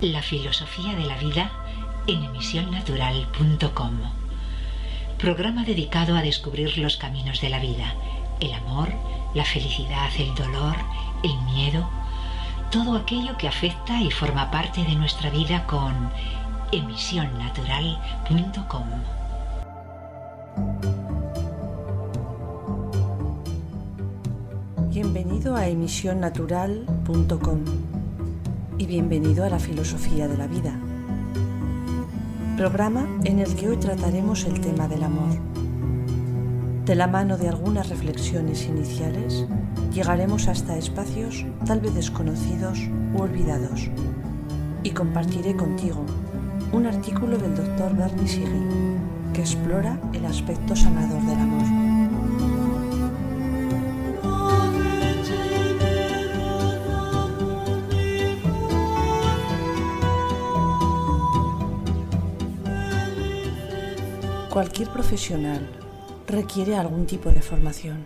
La filosofía de la vida en emisionnatural.com. Programa dedicado a descubrir los caminos de la vida, el amor, la felicidad, el dolor, el miedo, todo aquello que afecta y forma parte de nuestra vida con emisionnatural.com. Bienvenido a emisionnatural.com y bienvenido a la filosofía de la vida. Programa en el que hoy trataremos el tema del amor. De la mano de algunas reflexiones iniciales, llegaremos hasta espacios tal vez desconocidos u olvidados y compartiré contigo un artículo del doctor Bernie Siegel que explora el aspecto sanador del amor. Cualquier profesional requiere algún tipo de formación.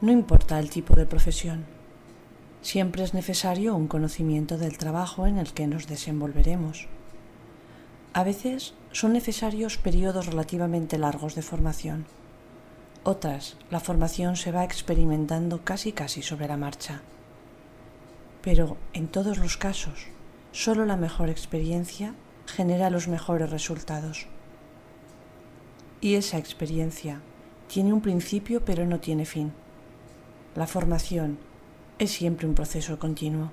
No importa el tipo de profesión. Siempre es necesario un conocimiento del trabajo en el que nos desenvolveremos. A veces son necesarios periodos relativamente largos de formación. Otras, la formación se va experimentando casi casi sobre la marcha. Pero en todos los casos, solo la mejor experiencia genera los mejores resultados. Y esa experiencia tiene un principio pero no tiene fin. La formación es siempre un proceso continuo,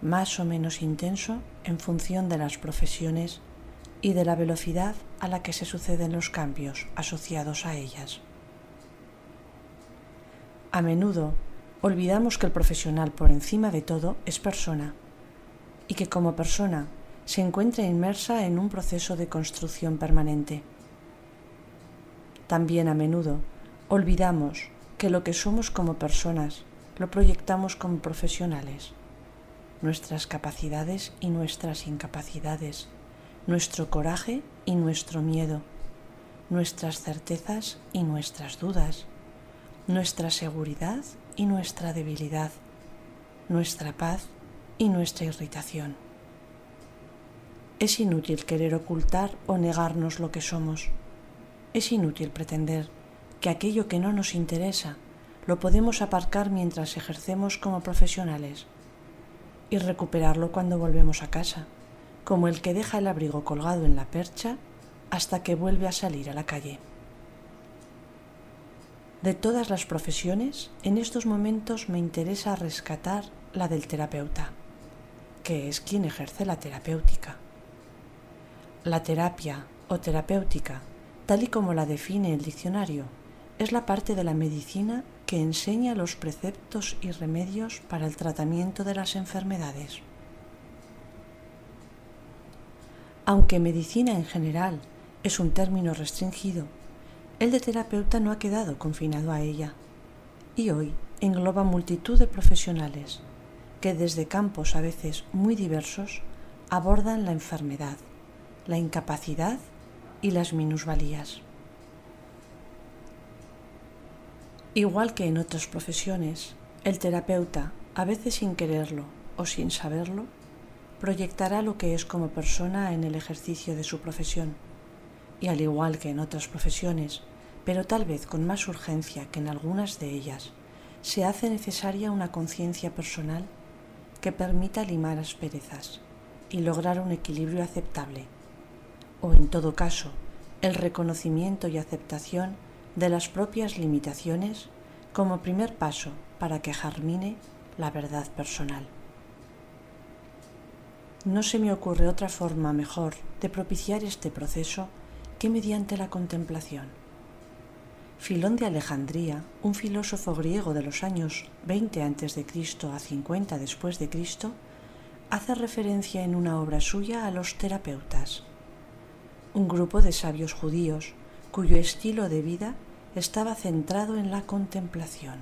más o menos intenso en función de las profesiones y de la velocidad a la que se suceden los cambios asociados a ellas. A menudo olvidamos que el profesional por encima de todo es persona y que como persona se encuentra inmersa en un proceso de construcción permanente. También a menudo olvidamos que lo que somos como personas lo proyectamos como profesionales. Nuestras capacidades y nuestras incapacidades, nuestro coraje y nuestro miedo, nuestras certezas y nuestras dudas, nuestra seguridad y nuestra debilidad, nuestra paz y nuestra irritación. Es inútil querer ocultar o negarnos lo que somos es inútil pretender que aquello que no nos interesa lo podemos aparcar mientras ejercemos como profesionales y recuperarlo cuando volvemos a casa, como el que deja el abrigo colgado en la percha hasta que vuelve a salir a la calle. De todas las profesiones, en estos momentos me interesa rescatar la del terapeuta, que es quien ejerce la terapéutica. La terapia o terapéutica tal y como la define el diccionario, es la parte de la medicina que enseña los preceptos y remedios para el tratamiento de las enfermedades. Aunque medicina en general es un término restringido, el de terapeuta no ha quedado confinado a ella y hoy engloba multitud de profesionales que desde campos a veces muy diversos abordan la enfermedad, la incapacidad y las minusvalías. Igual que en otras profesiones, el terapeuta, a veces sin quererlo o sin saberlo, proyectará lo que es como persona en el ejercicio de su profesión. Y al igual que en otras profesiones, pero tal vez con más urgencia que en algunas de ellas, se hace necesaria una conciencia personal que permita limar asperezas y lograr un equilibrio aceptable o en todo caso el reconocimiento y aceptación de las propias limitaciones como primer paso para que germine la verdad personal. No se me ocurre otra forma mejor de propiciar este proceso que mediante la contemplación. Filón de Alejandría, un filósofo griego de los años 20 a.C. a 50 después de Cristo, hace referencia en una obra suya a los terapeutas un grupo de sabios judíos cuyo estilo de vida estaba centrado en la contemplación.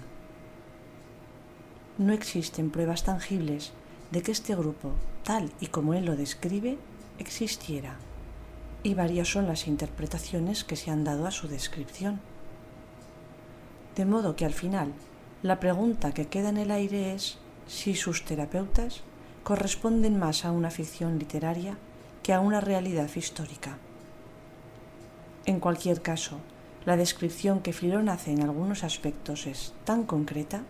No existen pruebas tangibles de que este grupo, tal y como él lo describe, existiera, y varias son las interpretaciones que se han dado a su descripción. De modo que al final, la pregunta que queda en el aire es si sus terapeutas corresponden más a una ficción literaria que a una realidad histórica. En cualquier caso, la descripción que Filón hace en algunos aspectos es tan concreta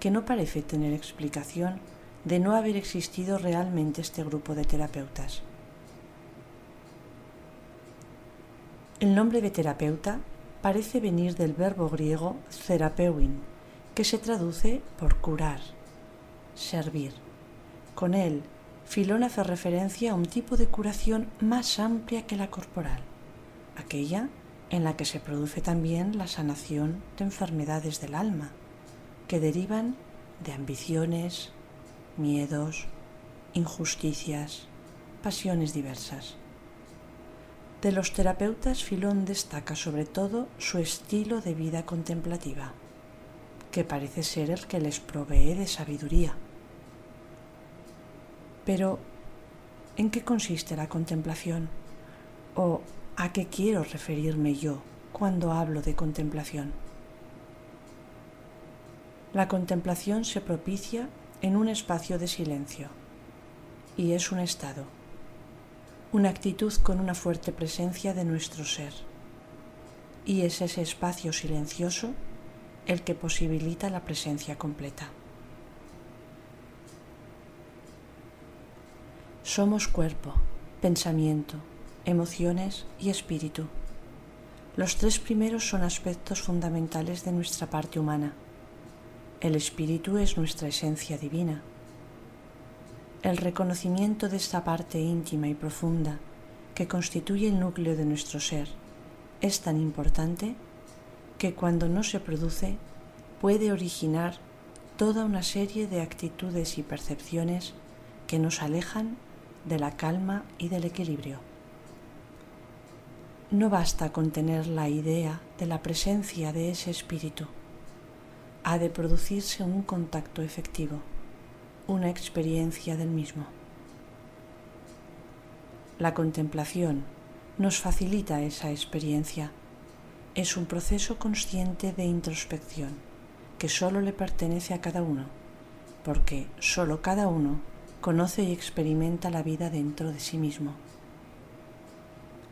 que no parece tener explicación de no haber existido realmente este grupo de terapeutas. El nombre de terapeuta parece venir del verbo griego therapeuin, que se traduce por curar, servir. Con él, Filón hace referencia a un tipo de curación más amplia que la corporal, aquella en la que se produce también la sanación de enfermedades del alma, que derivan de ambiciones, miedos, injusticias, pasiones diversas. De los terapeutas, Filón destaca sobre todo su estilo de vida contemplativa, que parece ser el que les provee de sabiduría. Pero, ¿en qué consiste la contemplación? ¿O a qué quiero referirme yo cuando hablo de contemplación? La contemplación se propicia en un espacio de silencio y es un estado una actitud con una fuerte presencia de nuestro ser. Y es ese espacio silencioso el que posibilita la presencia completa. Somos cuerpo, pensamiento, emociones y espíritu. Los tres primeros son aspectos fundamentales de nuestra parte humana. El espíritu es nuestra esencia divina el reconocimiento de esta parte íntima y profunda que constituye el núcleo de nuestro ser es tan importante que cuando no se produce puede originar toda una serie de actitudes y percepciones que nos alejan de la calma y del equilibrio. No basta con tener la idea de la presencia de ese espíritu, ha de producirse un contacto efectivo una experiencia del mismo. La contemplación nos facilita esa experiencia. Es un proceso consciente de introspección que solo le pertenece a cada uno, porque solo cada uno conoce y experimenta la vida dentro de sí mismo.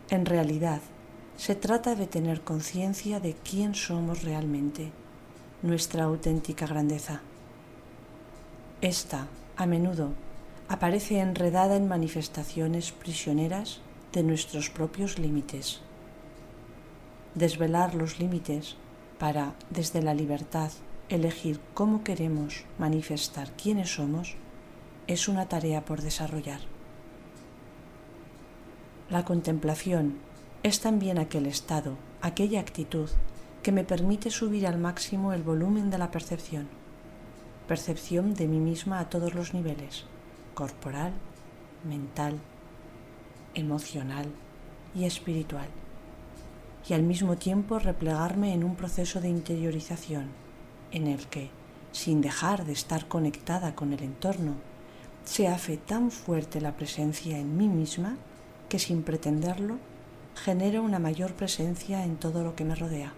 En realidad, se trata de tener conciencia de quién somos realmente, nuestra auténtica grandeza. Esta, a menudo, aparece enredada en manifestaciones prisioneras de nuestros propios límites. Desvelar los límites para, desde la libertad, elegir cómo queremos manifestar quiénes somos es una tarea por desarrollar. La contemplación es también aquel estado, aquella actitud que me permite subir al máximo el volumen de la percepción. Percepción de mí misma a todos los niveles, corporal, mental, emocional y espiritual, y al mismo tiempo replegarme en un proceso de interiorización en el que, sin dejar de estar conectada con el entorno, se hace tan fuerte la presencia en mí misma que sin pretenderlo genero una mayor presencia en todo lo que me rodea,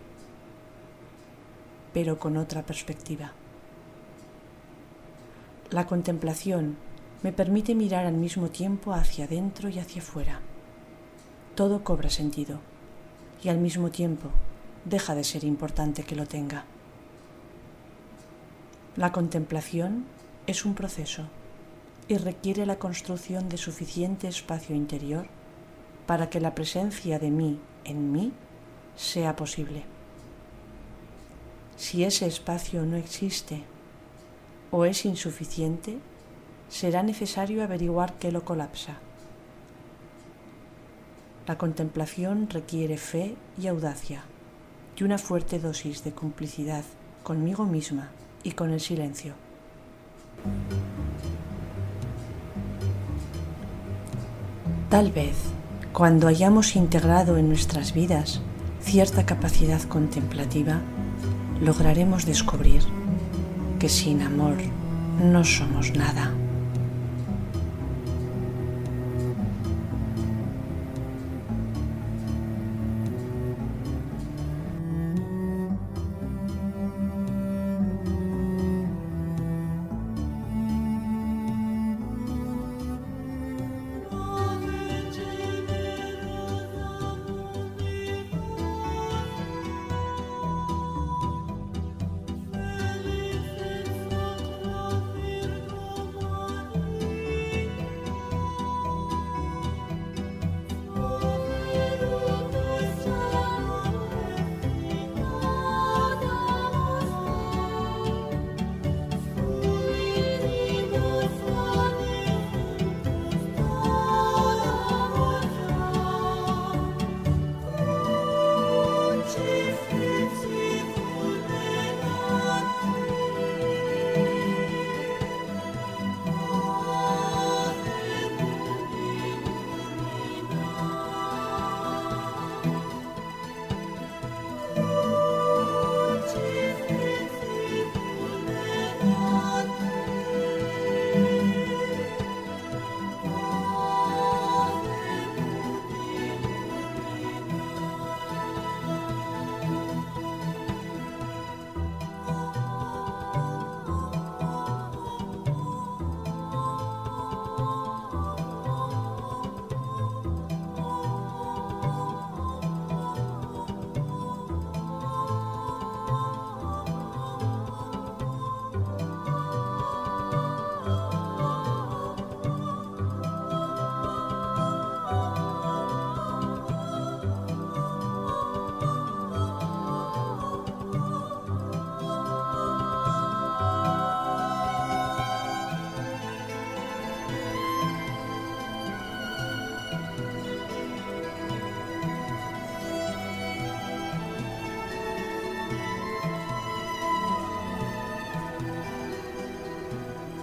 pero con otra perspectiva. La contemplación me permite mirar al mismo tiempo hacia adentro y hacia afuera. Todo cobra sentido y al mismo tiempo deja de ser importante que lo tenga. La contemplación es un proceso y requiere la construcción de suficiente espacio interior para que la presencia de mí en mí sea posible. Si ese espacio no existe o es insuficiente, será necesario averiguar qué lo colapsa. La contemplación requiere fe y audacia y una fuerte dosis de complicidad conmigo misma y con el silencio. Tal vez, cuando hayamos integrado en nuestras vidas cierta capacidad contemplativa, lograremos descubrir que sin amor no somos nada.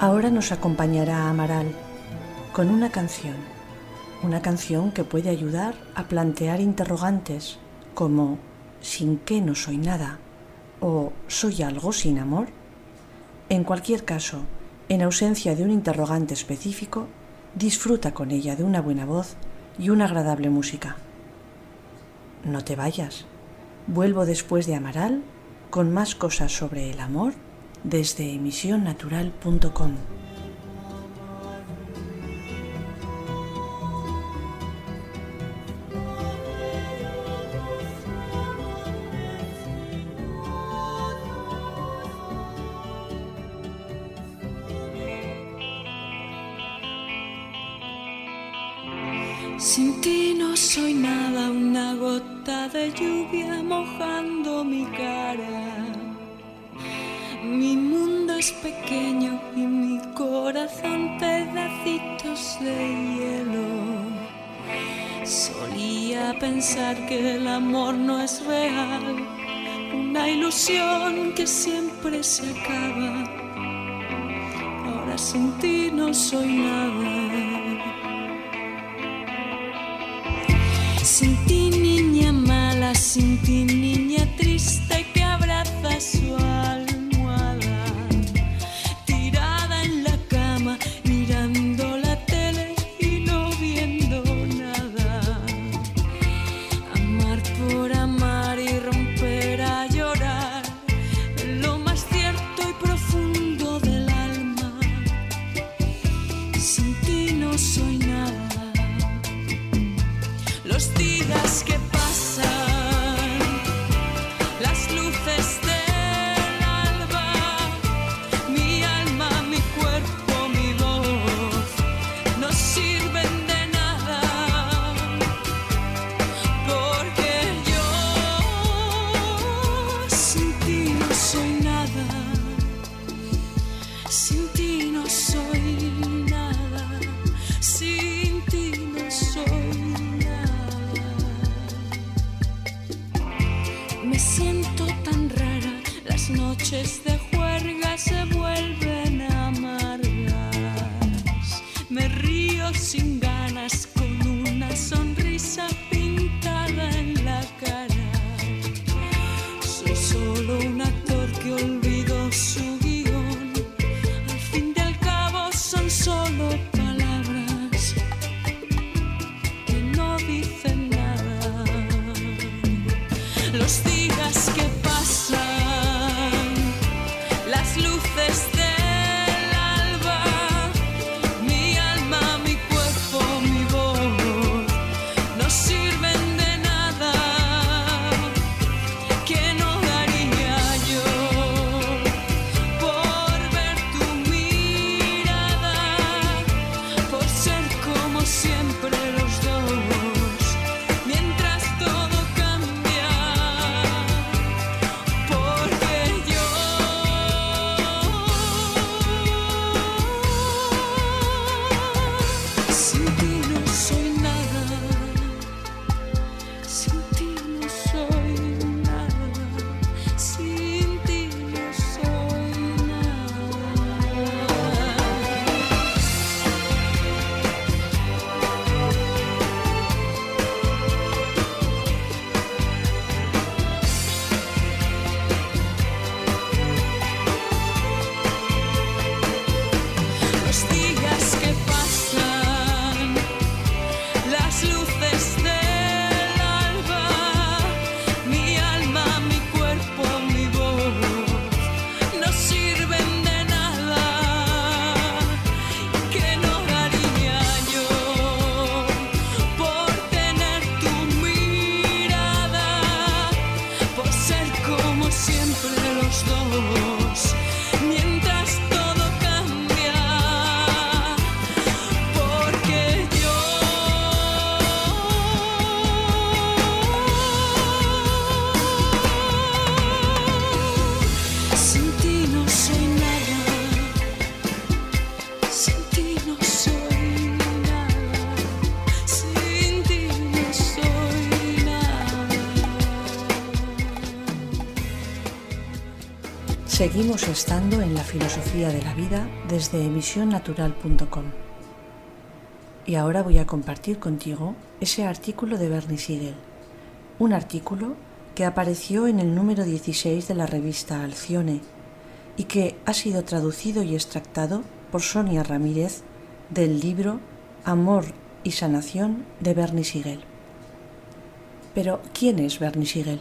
Ahora nos acompañará Amaral con una canción, una canción que puede ayudar a plantear interrogantes como ¿sin qué no soy nada? o ¿soy algo sin amor? En cualquier caso, en ausencia de un interrogante específico, disfruta con ella de una buena voz y una agradable música. No te vayas. Vuelvo después de Amaral con más cosas sobre el amor desde emisionnatural.com. que siempre se acaba. Ahora sin ti no soy nada. Sin Seguimos estando en la filosofía de la vida desde emisionnatural.com. Y ahora voy a compartir contigo ese artículo de Bernie Siegel, un artículo que apareció en el número 16 de la revista Alcione y que ha sido traducido y extractado por Sonia Ramírez del libro Amor y Sanación de Bernie Siegel. Pero, ¿quién es Bernie Siegel?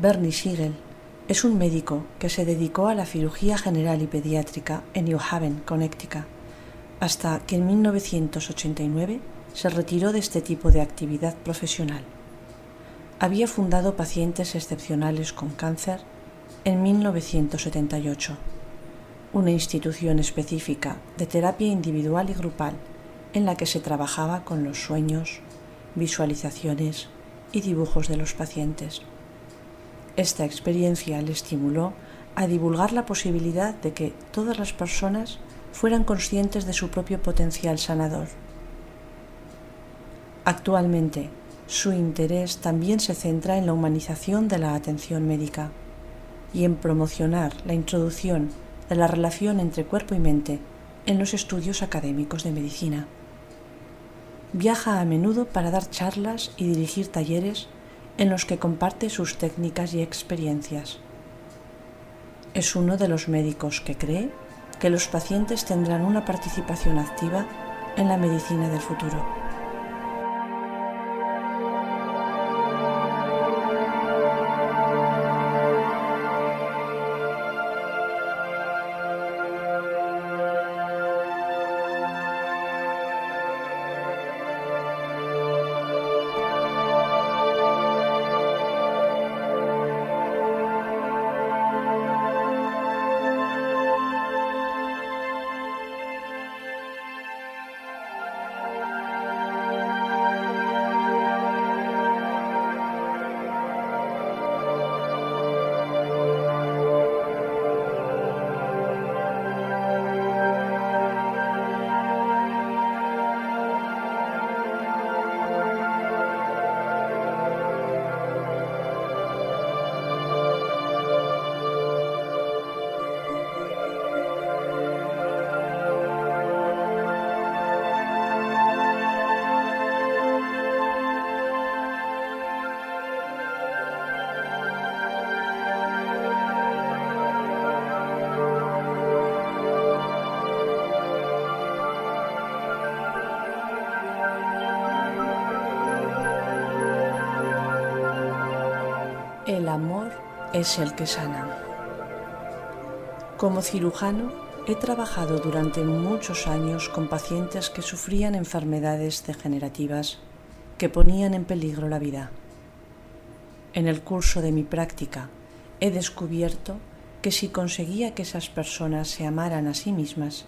Bernie Siegel es un médico que se dedicó a la cirugía general y pediátrica en New Haven, Connecticut, hasta que en 1989 se retiró de este tipo de actividad profesional. Había fundado Pacientes Excepcionales con Cáncer en 1978, una institución específica de terapia individual y grupal en la que se trabajaba con los sueños, visualizaciones y dibujos de los pacientes. Esta experiencia le estimuló a divulgar la posibilidad de que todas las personas fueran conscientes de su propio potencial sanador. Actualmente, su interés también se centra en la humanización de la atención médica y en promocionar la introducción de la relación entre cuerpo y mente en los estudios académicos de medicina. Viaja a menudo para dar charlas y dirigir talleres en los que comparte sus técnicas y experiencias. Es uno de los médicos que cree que los pacientes tendrán una participación activa en la medicina del futuro. Es el que sana. Como cirujano, he trabajado durante muchos años con pacientes que sufrían enfermedades degenerativas que ponían en peligro la vida. En el curso de mi práctica he descubierto que si conseguía que esas personas se amaran a sí mismas,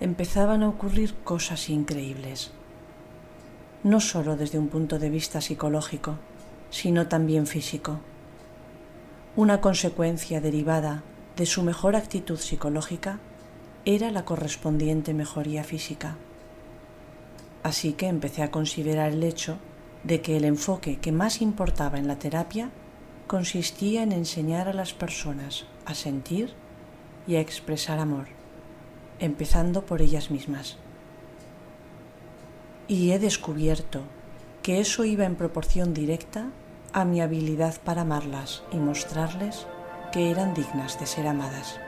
empezaban a ocurrir cosas increíbles. No solo desde un punto de vista psicológico, sino también físico una consecuencia derivada de su mejor actitud psicológica era la correspondiente mejoría física. Así que empecé a considerar el hecho de que el enfoque que más importaba en la terapia consistía en enseñar a las personas a sentir y a expresar amor, empezando por ellas mismas. Y he descubierto que eso iba en proporción directa a mi habilidad para amarlas y mostrarles que eran dignas de ser amadas.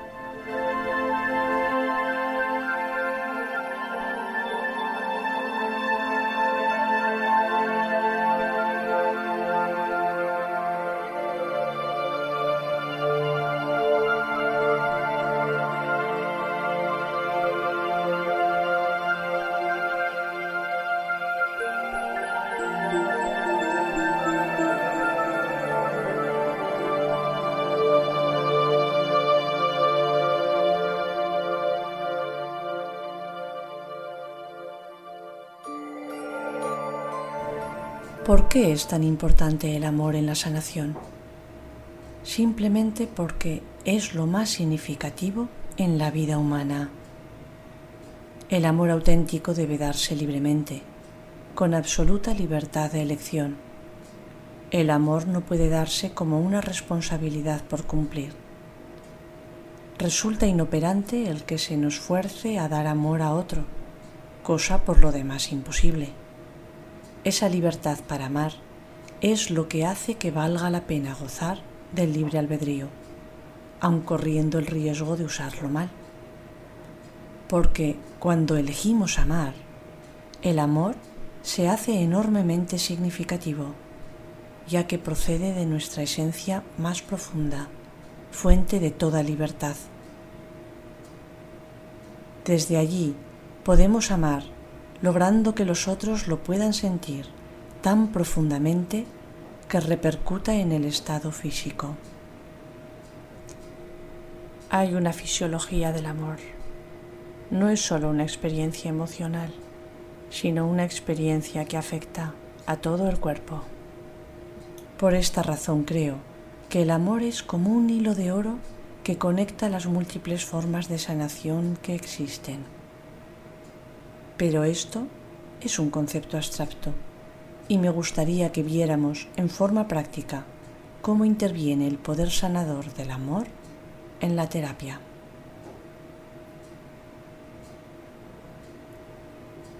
Qué es tan importante el amor en la sanación? Simplemente porque es lo más significativo en la vida humana. El amor auténtico debe darse libremente, con absoluta libertad de elección. El amor no puede darse como una responsabilidad por cumplir. resulta inoperante el que se nos fuerce a dar amor a otro, cosa por lo demás imposible. Esa libertad para amar es lo que hace que valga la pena gozar del libre albedrío, aun corriendo el riesgo de usarlo mal. Porque cuando elegimos amar, el amor se hace enormemente significativo, ya que procede de nuestra esencia más profunda, fuente de toda libertad. Desde allí podemos amar, logrando que los otros lo puedan sentir tan profundamente que repercuta en el estado físico. Hay una fisiología del amor. No es solo una experiencia emocional, sino una experiencia que afecta a todo el cuerpo. Por esta razón creo que el amor es como un hilo de oro que conecta las múltiples formas de sanación que existen. Pero esto es un concepto abstracto y me gustaría que viéramos en forma práctica cómo interviene el poder sanador del amor en la terapia.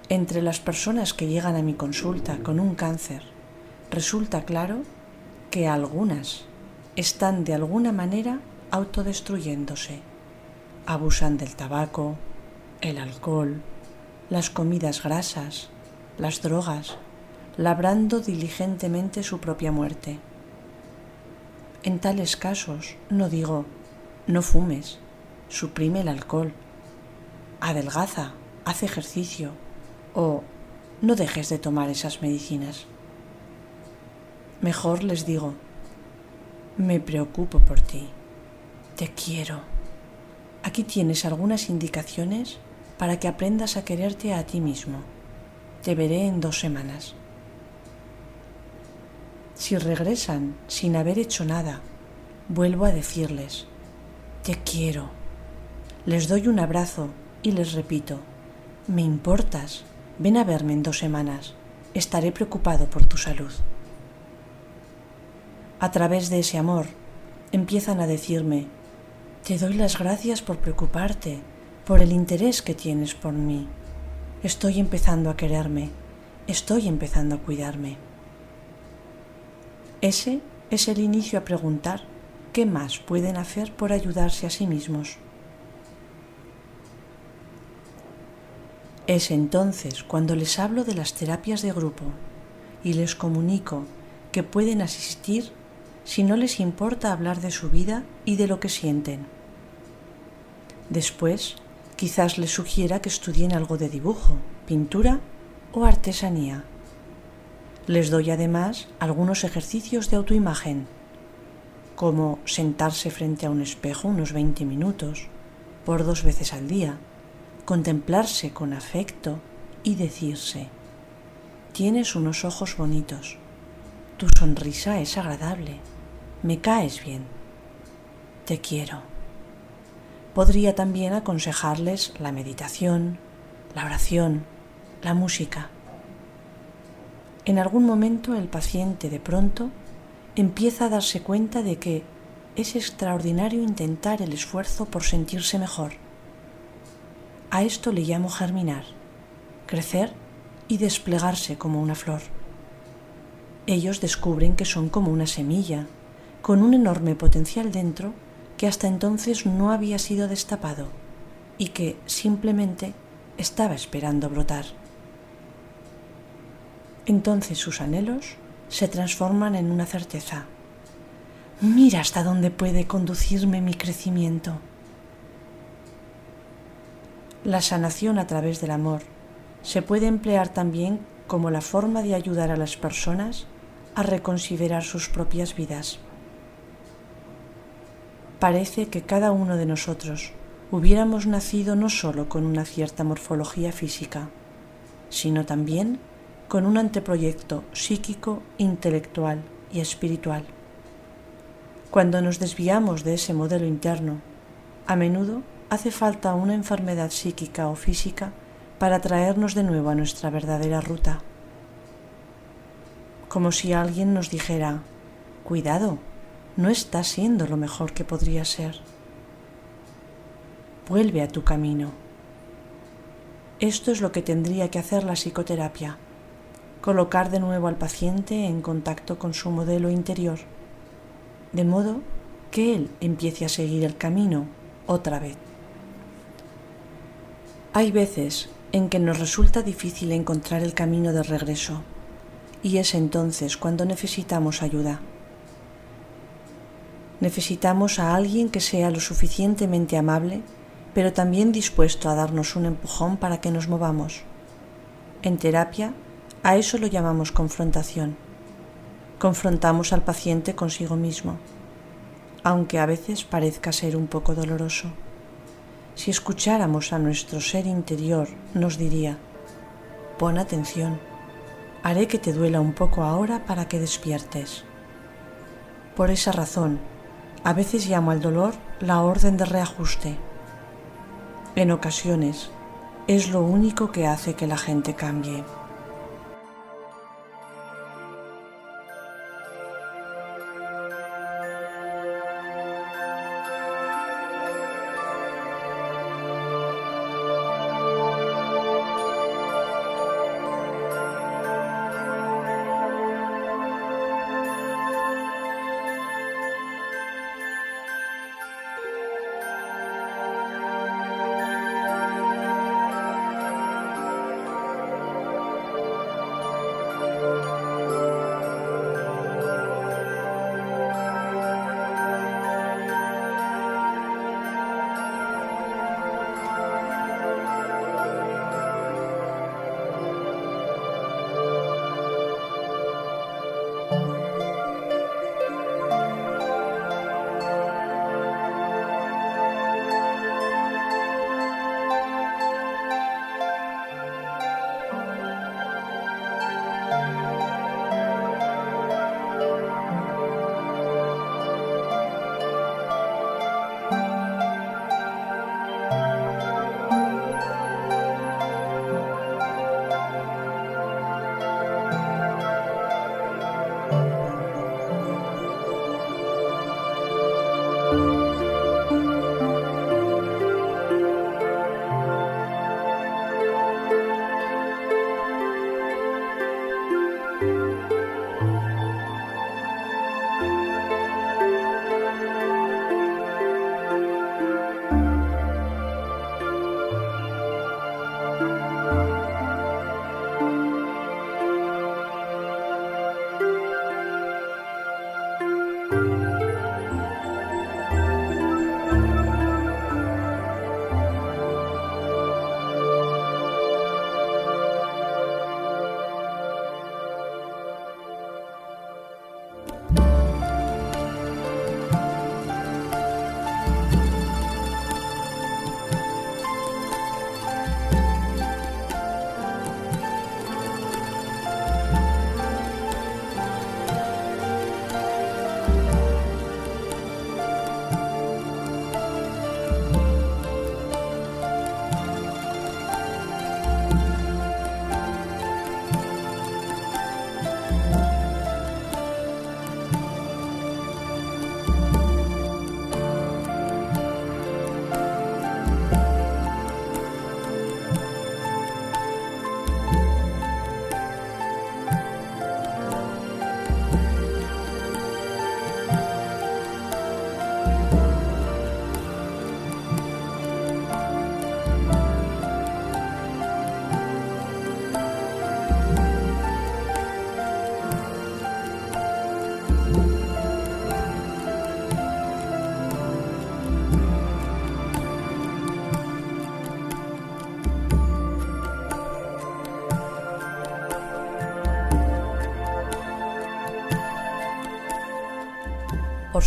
Entre las personas que llegan a mi consulta con un cáncer, resulta claro que algunas están de alguna manera autodestruyéndose. Abusan del tabaco, el alcohol, las comidas grasas, las drogas, labrando diligentemente su propia muerte. En tales casos no digo, no fumes, suprime el alcohol, adelgaza, haz ejercicio o no dejes de tomar esas medicinas. Mejor les digo, me preocupo por ti. Te quiero. Aquí tienes algunas indicaciones para que aprendas a quererte a ti mismo. Te veré en dos semanas. Si regresan sin haber hecho nada, vuelvo a decirles, te quiero. Les doy un abrazo y les repito, me importas, ven a verme en dos semanas, estaré preocupado por tu salud. A través de ese amor, empiezan a decirme, te doy las gracias por preocuparte, por el interés que tienes por mí. Estoy empezando a quererme, estoy empezando a cuidarme. Ese es el inicio a preguntar qué más pueden hacer por ayudarse a sí mismos. Es entonces cuando les hablo de las terapias de grupo y les comunico que pueden asistir si no les importa hablar de su vida y de lo que sienten. Después, quizás les sugiera que estudien algo de dibujo, pintura o artesanía. Les doy además algunos ejercicios de autoimagen, como sentarse frente a un espejo unos 20 minutos, por dos veces al día, contemplarse con afecto y decirse, tienes unos ojos bonitos, tu sonrisa es agradable, me caes bien, te quiero. Podría también aconsejarles la meditación, la oración, la música. En algún momento el paciente de pronto empieza a darse cuenta de que es extraordinario intentar el esfuerzo por sentirse mejor. A esto le llamo germinar, crecer y desplegarse como una flor. Ellos descubren que son como una semilla con un enorme potencial dentro que hasta entonces no había sido destapado y que simplemente estaba esperando brotar. Entonces sus anhelos se transforman en una certeza. Mira hasta dónde puede conducirme mi crecimiento. La sanación a través del amor se puede emplear también como la forma de ayudar a las personas a reconsiderar sus propias vidas parece que cada uno de nosotros hubiéramos nacido no sólo con una cierta morfología física, sino también con un anteproyecto psíquico, intelectual y espiritual. Cuando nos desviamos de ese modelo interno, a menudo hace falta una enfermedad psíquica o física para traernos de nuevo a nuestra verdadera ruta. Como si alguien nos dijera, cuidado, no está siendo lo mejor que podría ser. vuelve a tu camino. Esto es lo que tendría que hacer la psicoterapia, colocar de nuevo al paciente en contacto con su modelo interior, de modo que él empiece a seguir el camino otra vez. Hay veces en que nos resulta difícil encontrar el camino de regreso y es entonces cuando necesitamos ayuda. Necesitamos a alguien que sea lo suficientemente amable, pero también dispuesto a darnos un empujón para que nos movamos. En terapia, a eso lo llamamos confrontación. Confrontamos al paciente consigo mismo, aunque a veces parezca ser un poco doloroso. Si escucháramos a nuestro ser interior, nos diría, pon atención, haré que te duela un poco ahora para que despiertes. Por esa razón, a veces llamo al dolor la orden de reajuste. En ocasiones, es lo único que hace que la gente cambie.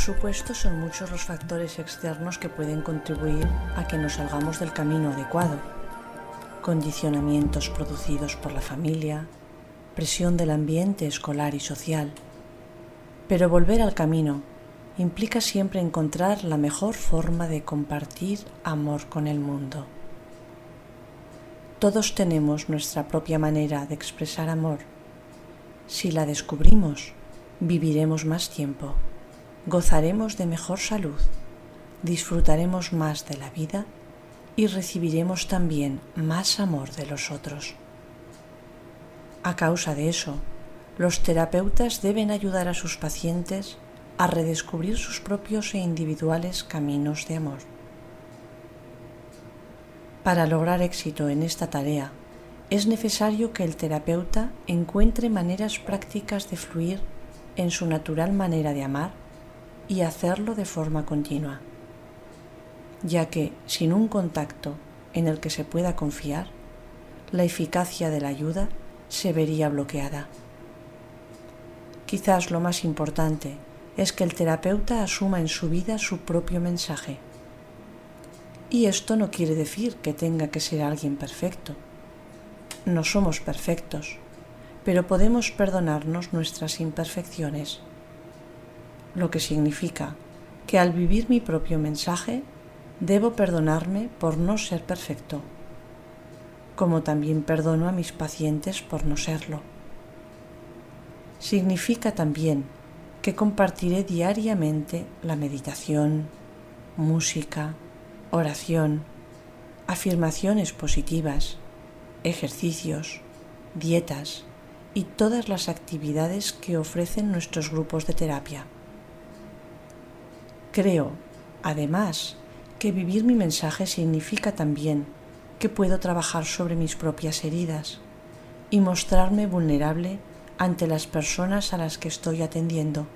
Supuesto, son muchos los factores externos que pueden contribuir a que nos salgamos del camino adecuado. Condicionamientos producidos por la familia, presión del ambiente escolar y social. Pero volver al camino implica siempre encontrar la mejor forma de compartir amor con el mundo. Todos tenemos nuestra propia manera de expresar amor. Si la descubrimos, viviremos más tiempo gozaremos de mejor salud, disfrutaremos más de la vida y recibiremos también más amor de los otros. A causa de eso, los terapeutas deben ayudar a sus pacientes a redescubrir sus propios e individuales caminos de amor. Para lograr éxito en esta tarea, es necesario que el terapeuta encuentre maneras prácticas de fluir en su natural manera de amar y hacerlo de forma continua, ya que sin un contacto en el que se pueda confiar, la eficacia de la ayuda se vería bloqueada. Quizás lo más importante es que el terapeuta asuma en su vida su propio mensaje. Y esto no quiere decir que tenga que ser alguien perfecto. No somos perfectos, pero podemos perdonarnos nuestras imperfecciones, lo que significa que al vivir mi propio mensaje debo perdonarme por no ser perfecto, como también perdono a mis pacientes por no serlo. Significa también que compartiré diariamente la meditación, música, oración, afirmaciones positivas, ejercicios, dietas y todas las actividades que ofrecen nuestros grupos de terapia. Creo, además, que vivir mi mensaje significa también que puedo trabajar sobre mis propias heridas y mostrarme vulnerable ante las personas a las que estoy atendiendo.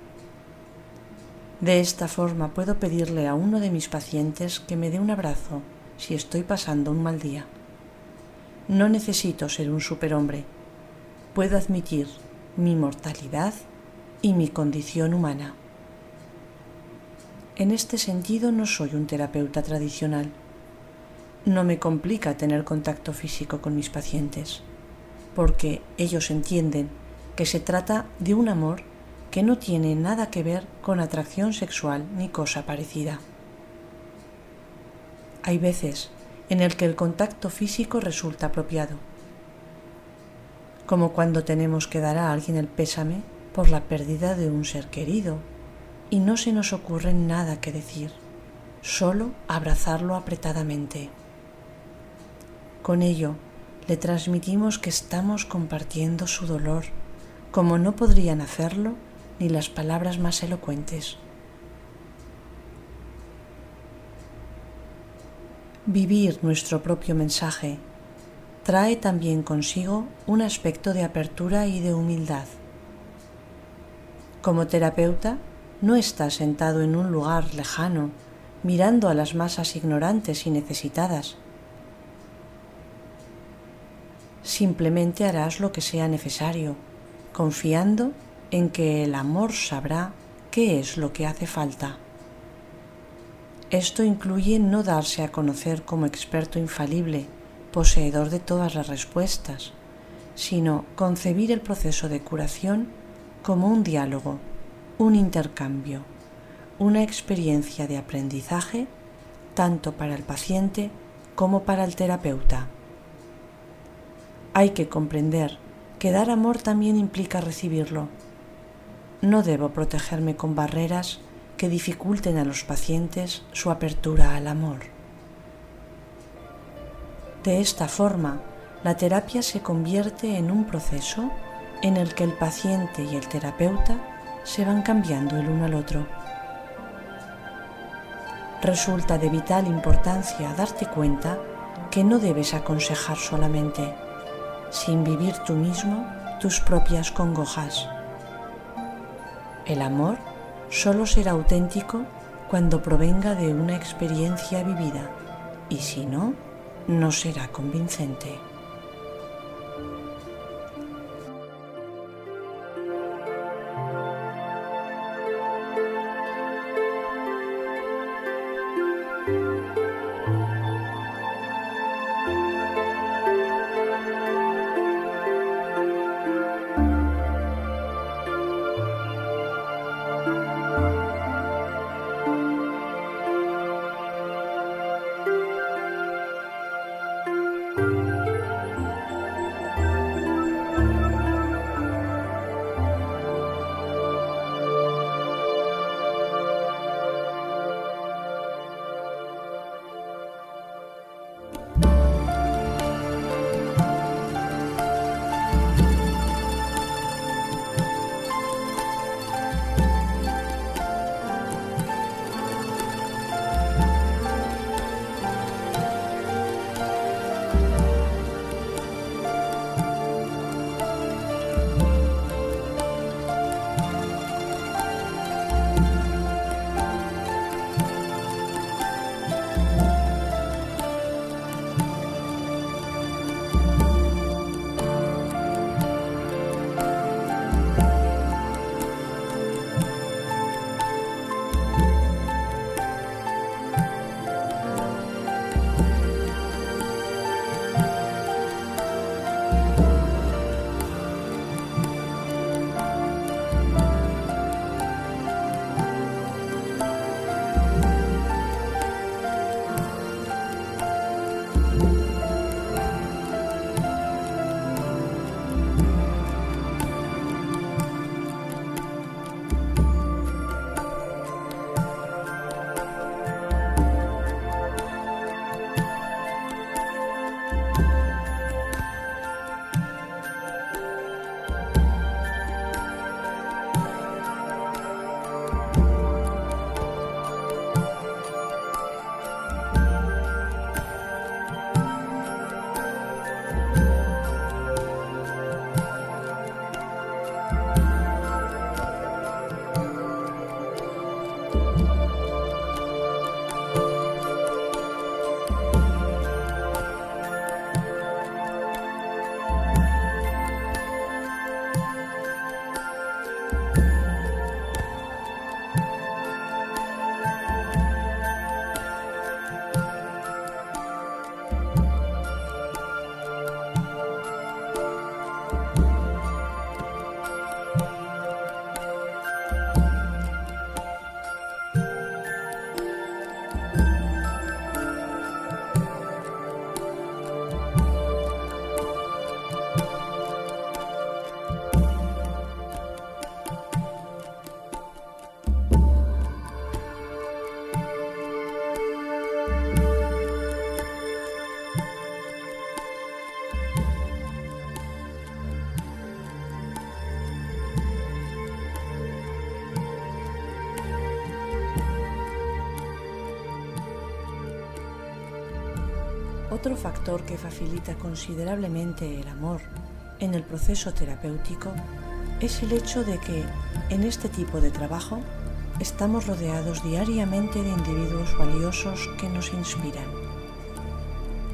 De esta forma puedo pedirle a uno de mis pacientes que me dé un abrazo si estoy pasando un mal día. No necesito ser un superhombre. Puedo admitir mi mortalidad y mi condición humana. En este sentido no soy un terapeuta tradicional. No me complica tener contacto físico con mis pacientes, porque ellos entienden que se trata de un amor que no tiene nada que ver con atracción sexual ni cosa parecida. Hay veces en el que el contacto físico resulta apropiado, como cuando tenemos que dar a alguien el pésame por la pérdida de un ser querido y no se nos ocurre nada que decir, solo abrazarlo apretadamente. Con ello, le transmitimos que estamos compartiendo su dolor como no podrían hacerlo ni las palabras más elocuentes. Vivir nuestro propio mensaje trae también consigo un aspecto de apertura y de humildad. Como terapeuta, no está sentado en un lugar lejano mirando a las masas ignorantes y necesitadas. Simplemente harás lo que sea necesario confiando en que el amor sabrá qué es lo que hace falta. Esto incluye no darse a conocer como experto infalible, poseedor de todas las respuestas, sino concebir el proceso de curación como un diálogo, un intercambio, una experiencia de aprendizaje tanto para el paciente como para el terapeuta. Hay que comprender que dar amor también implica recibirlo. No debo protegerme con barreras que dificulten a los pacientes su apertura al amor. De esta forma, la terapia se convierte en un proceso en el que el paciente y el terapeuta se van cambiando el uno al otro. Resulta de vital importancia darte cuenta que no debes aconsejar solamente, sin vivir tú mismo tus propias congojas. El amor solo será auténtico cuando provenga de una experiencia vivida y si no, no será convincente. Factor que facilita considerablemente el amor en el proceso terapéutico es el hecho de que en este tipo de trabajo estamos rodeados diariamente de individuos valiosos que nos inspiran.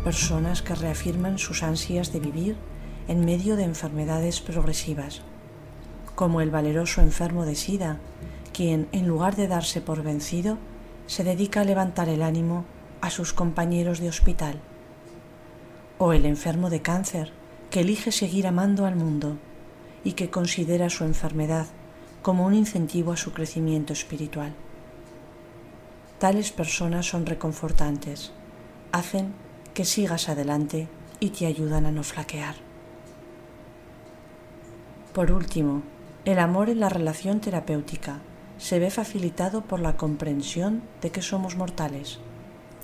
Personas que reafirman sus ansias de vivir en medio de enfermedades progresivas, como el valeroso enfermo de SIDA, quien, en lugar de darse por vencido, se dedica a levantar el ánimo a sus compañeros de hospital, o el enfermo de cáncer, que elige seguir amando al mundo y que considera su enfermedad como un incentivo a su crecimiento espiritual. Tales personas son reconfortantes, hacen que sigas adelante y te ayudan a no flaquear. Por último, el amor en la relación terapéutica se ve facilitado por la comprensión de que somos mortales,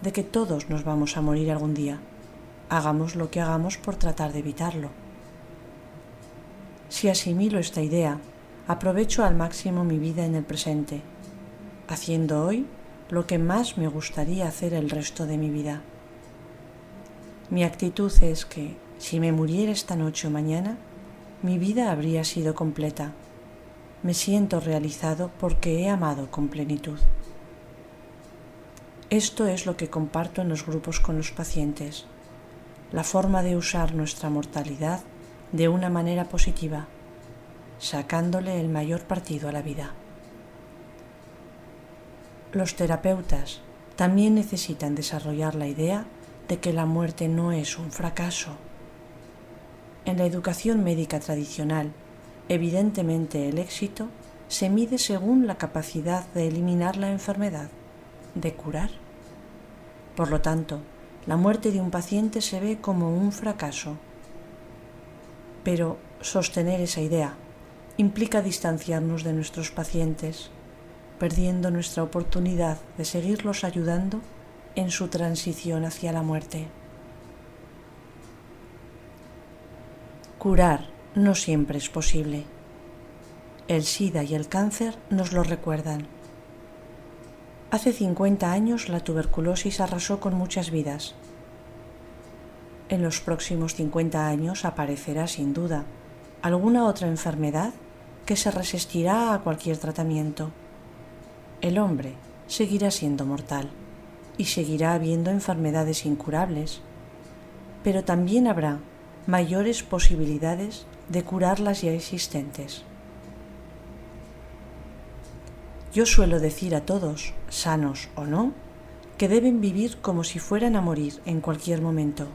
de que todos nos vamos a morir algún día. Hagamos lo que hagamos por tratar de evitarlo. Si asimilo esta idea, aprovecho al máximo mi vida en el presente, haciendo hoy lo que más me gustaría hacer el resto de mi vida. Mi actitud es que, si me muriera esta noche o mañana, mi vida habría sido completa. Me siento realizado porque he amado con plenitud. Esto es lo que comparto en los grupos con los pacientes, la forma de usar nuestra mortalidad de una manera positiva sacándole el mayor partido a la vida. Los terapeutas también necesitan desarrollar la idea de que la muerte no es un fracaso. En la educación médica tradicional, evidentemente el éxito se mide según la capacidad de eliminar la enfermedad, de curar. Por lo tanto, la muerte de un paciente se ve como un fracaso. Pero sostener esa idea implica distanciarnos de nuestros pacientes, perdiendo nuestra oportunidad de seguirlos ayudando en su transición hacia la muerte. Curar no siempre es posible. El SIDA y el cáncer nos lo recuerdan. Hace 50 años la tuberculosis arrasó con muchas vidas. En los próximos 50 años aparecerá sin duda alguna otra enfermedad que se resistirá a cualquier tratamiento. El hombre seguirá siendo mortal y seguirá habiendo enfermedades incurables, pero también habrá mayores posibilidades de curar las ya existentes. Yo suelo decir a todos, sanos o no, que deben vivir como si fueran a morir en cualquier momento.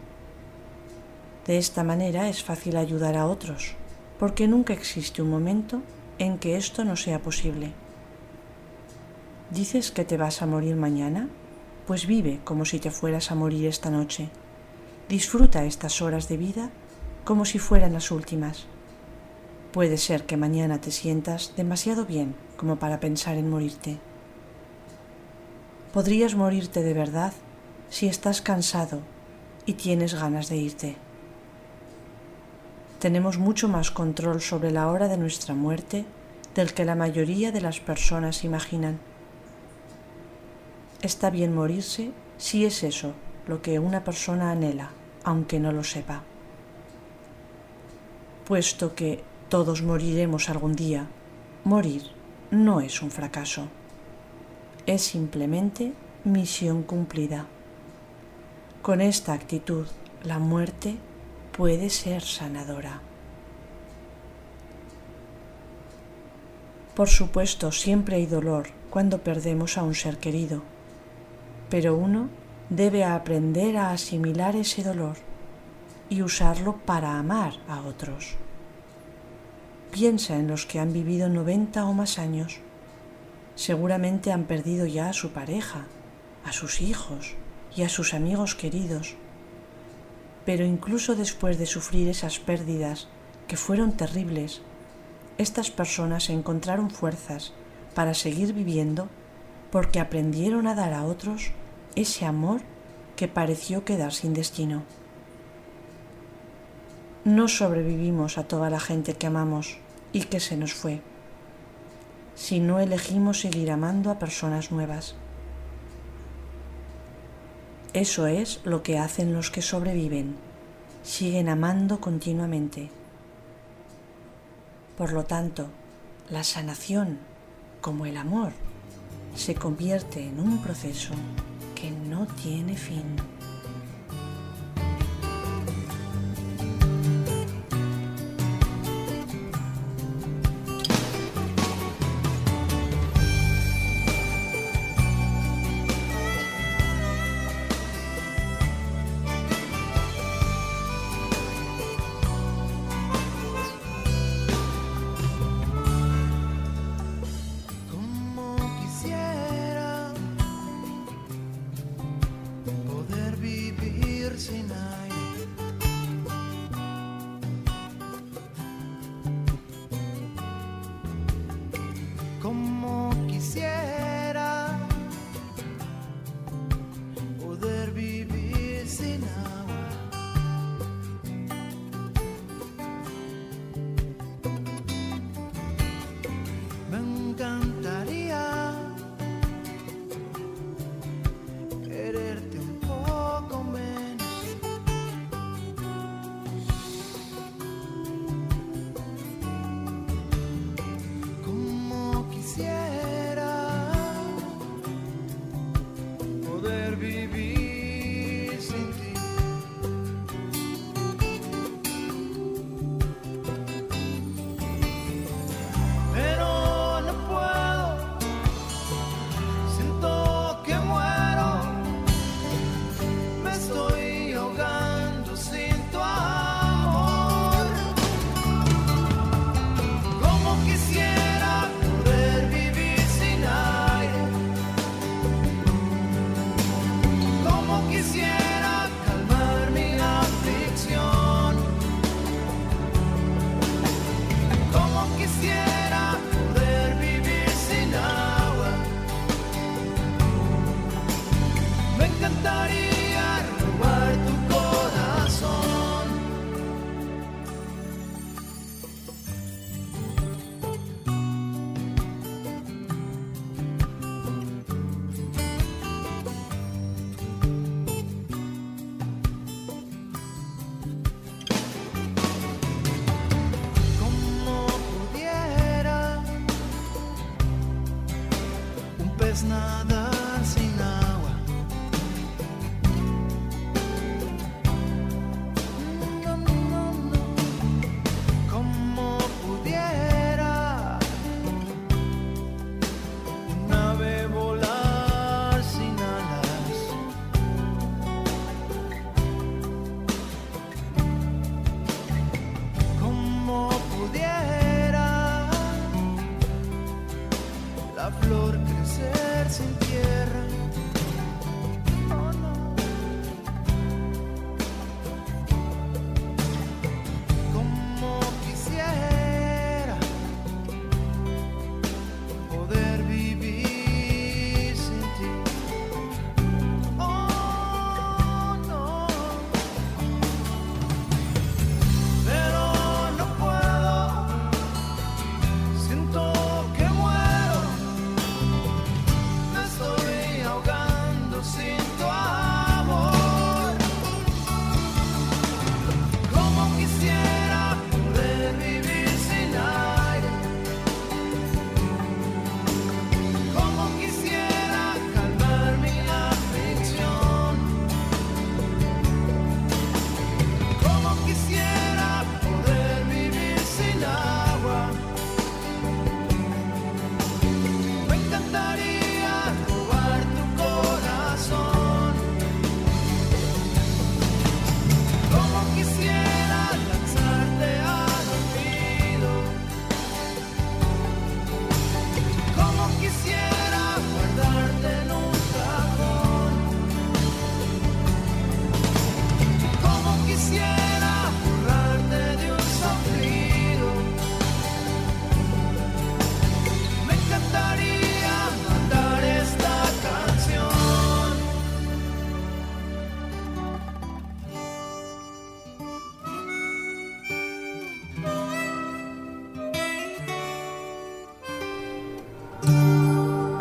De esta manera es fácil ayudar a otros porque nunca existe un momento en que esto no sea posible. ¿Dices que te vas a morir mañana? Pues vive como si te fueras a morir esta noche. Disfruta estas horas de vida como si fueran las últimas. Puede ser que mañana te sientas demasiado bien como para pensar en morirte. Podrías morirte de verdad si estás cansado y tienes ganas de irte tenemos mucho más control sobre la hora de nuestra muerte del que la mayoría de las personas imaginan. Está bien morirse si es eso lo que una persona anhela, aunque no lo sepa. Puesto que todos moriremos algún día, morir no es un fracaso, es simplemente misión cumplida. Con esta actitud, la muerte puede ser sanadora. Por supuesto, siempre hay dolor cuando perdemos a un ser querido, pero uno debe aprender a asimilar ese dolor y usarlo para amar a otros. Piensa en los que han vivido 90 o más años. Seguramente han perdido ya a su pareja, a sus hijos y a sus amigos queridos pero incluso después de sufrir esas pérdidas, que fueron terribles, estas personas encontraron fuerzas para seguir viviendo porque aprendieron a dar a otros ese amor que pareció quedar sin destino. No sobrevivimos a toda la gente que amamos y que se nos fue, si no elegimos seguir amando a personas nuevas. Eso es lo que hacen los que sobreviven. Siguen amando continuamente. Por lo tanto, la sanación, como el amor, se convierte en un proceso que no tiene fin.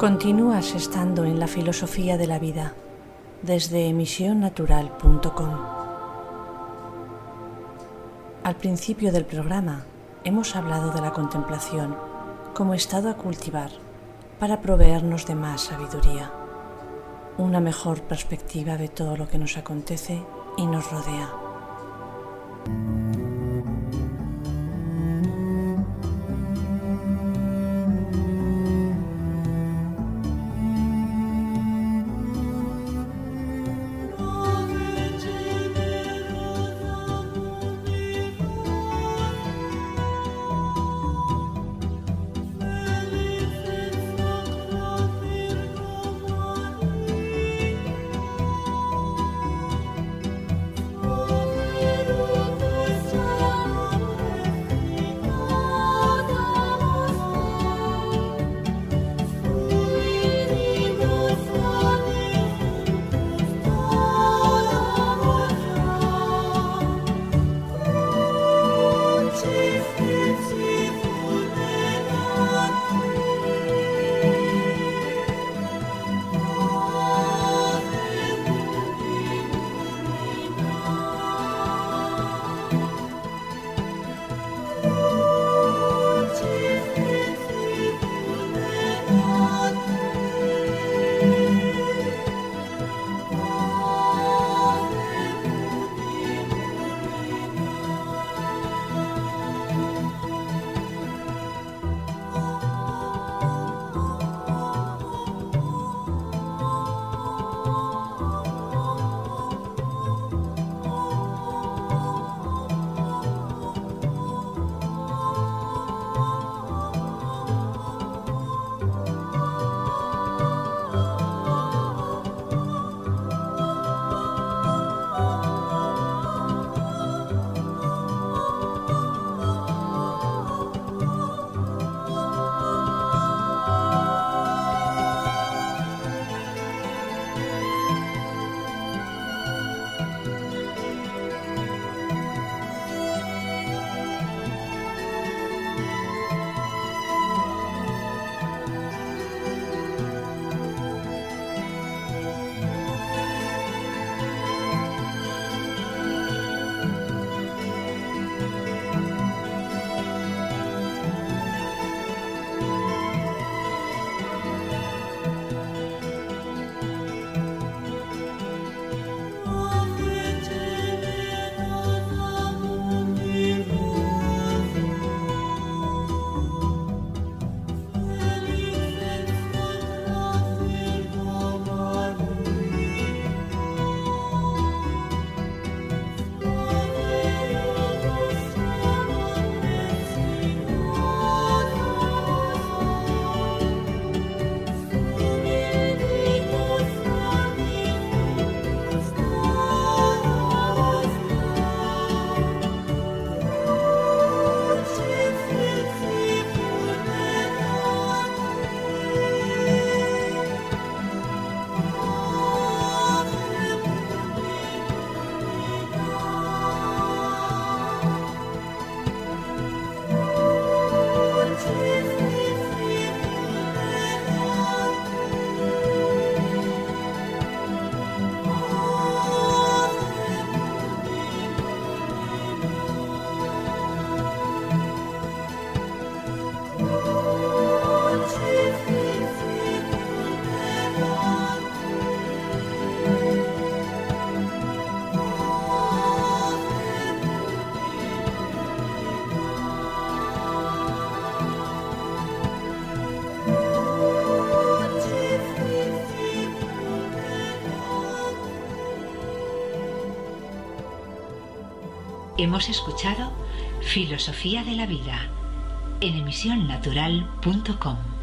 Continúas estando en la filosofía de la vida, desde emisionnatural.com. Al principio del programa hemos hablado de la contemplación como estado a cultivar para proveernos de más sabiduría, una mejor perspectiva de todo lo que nos acontece y nos rodea. Hemos escuchado Filosofía de la Vida en emisionnatural.com.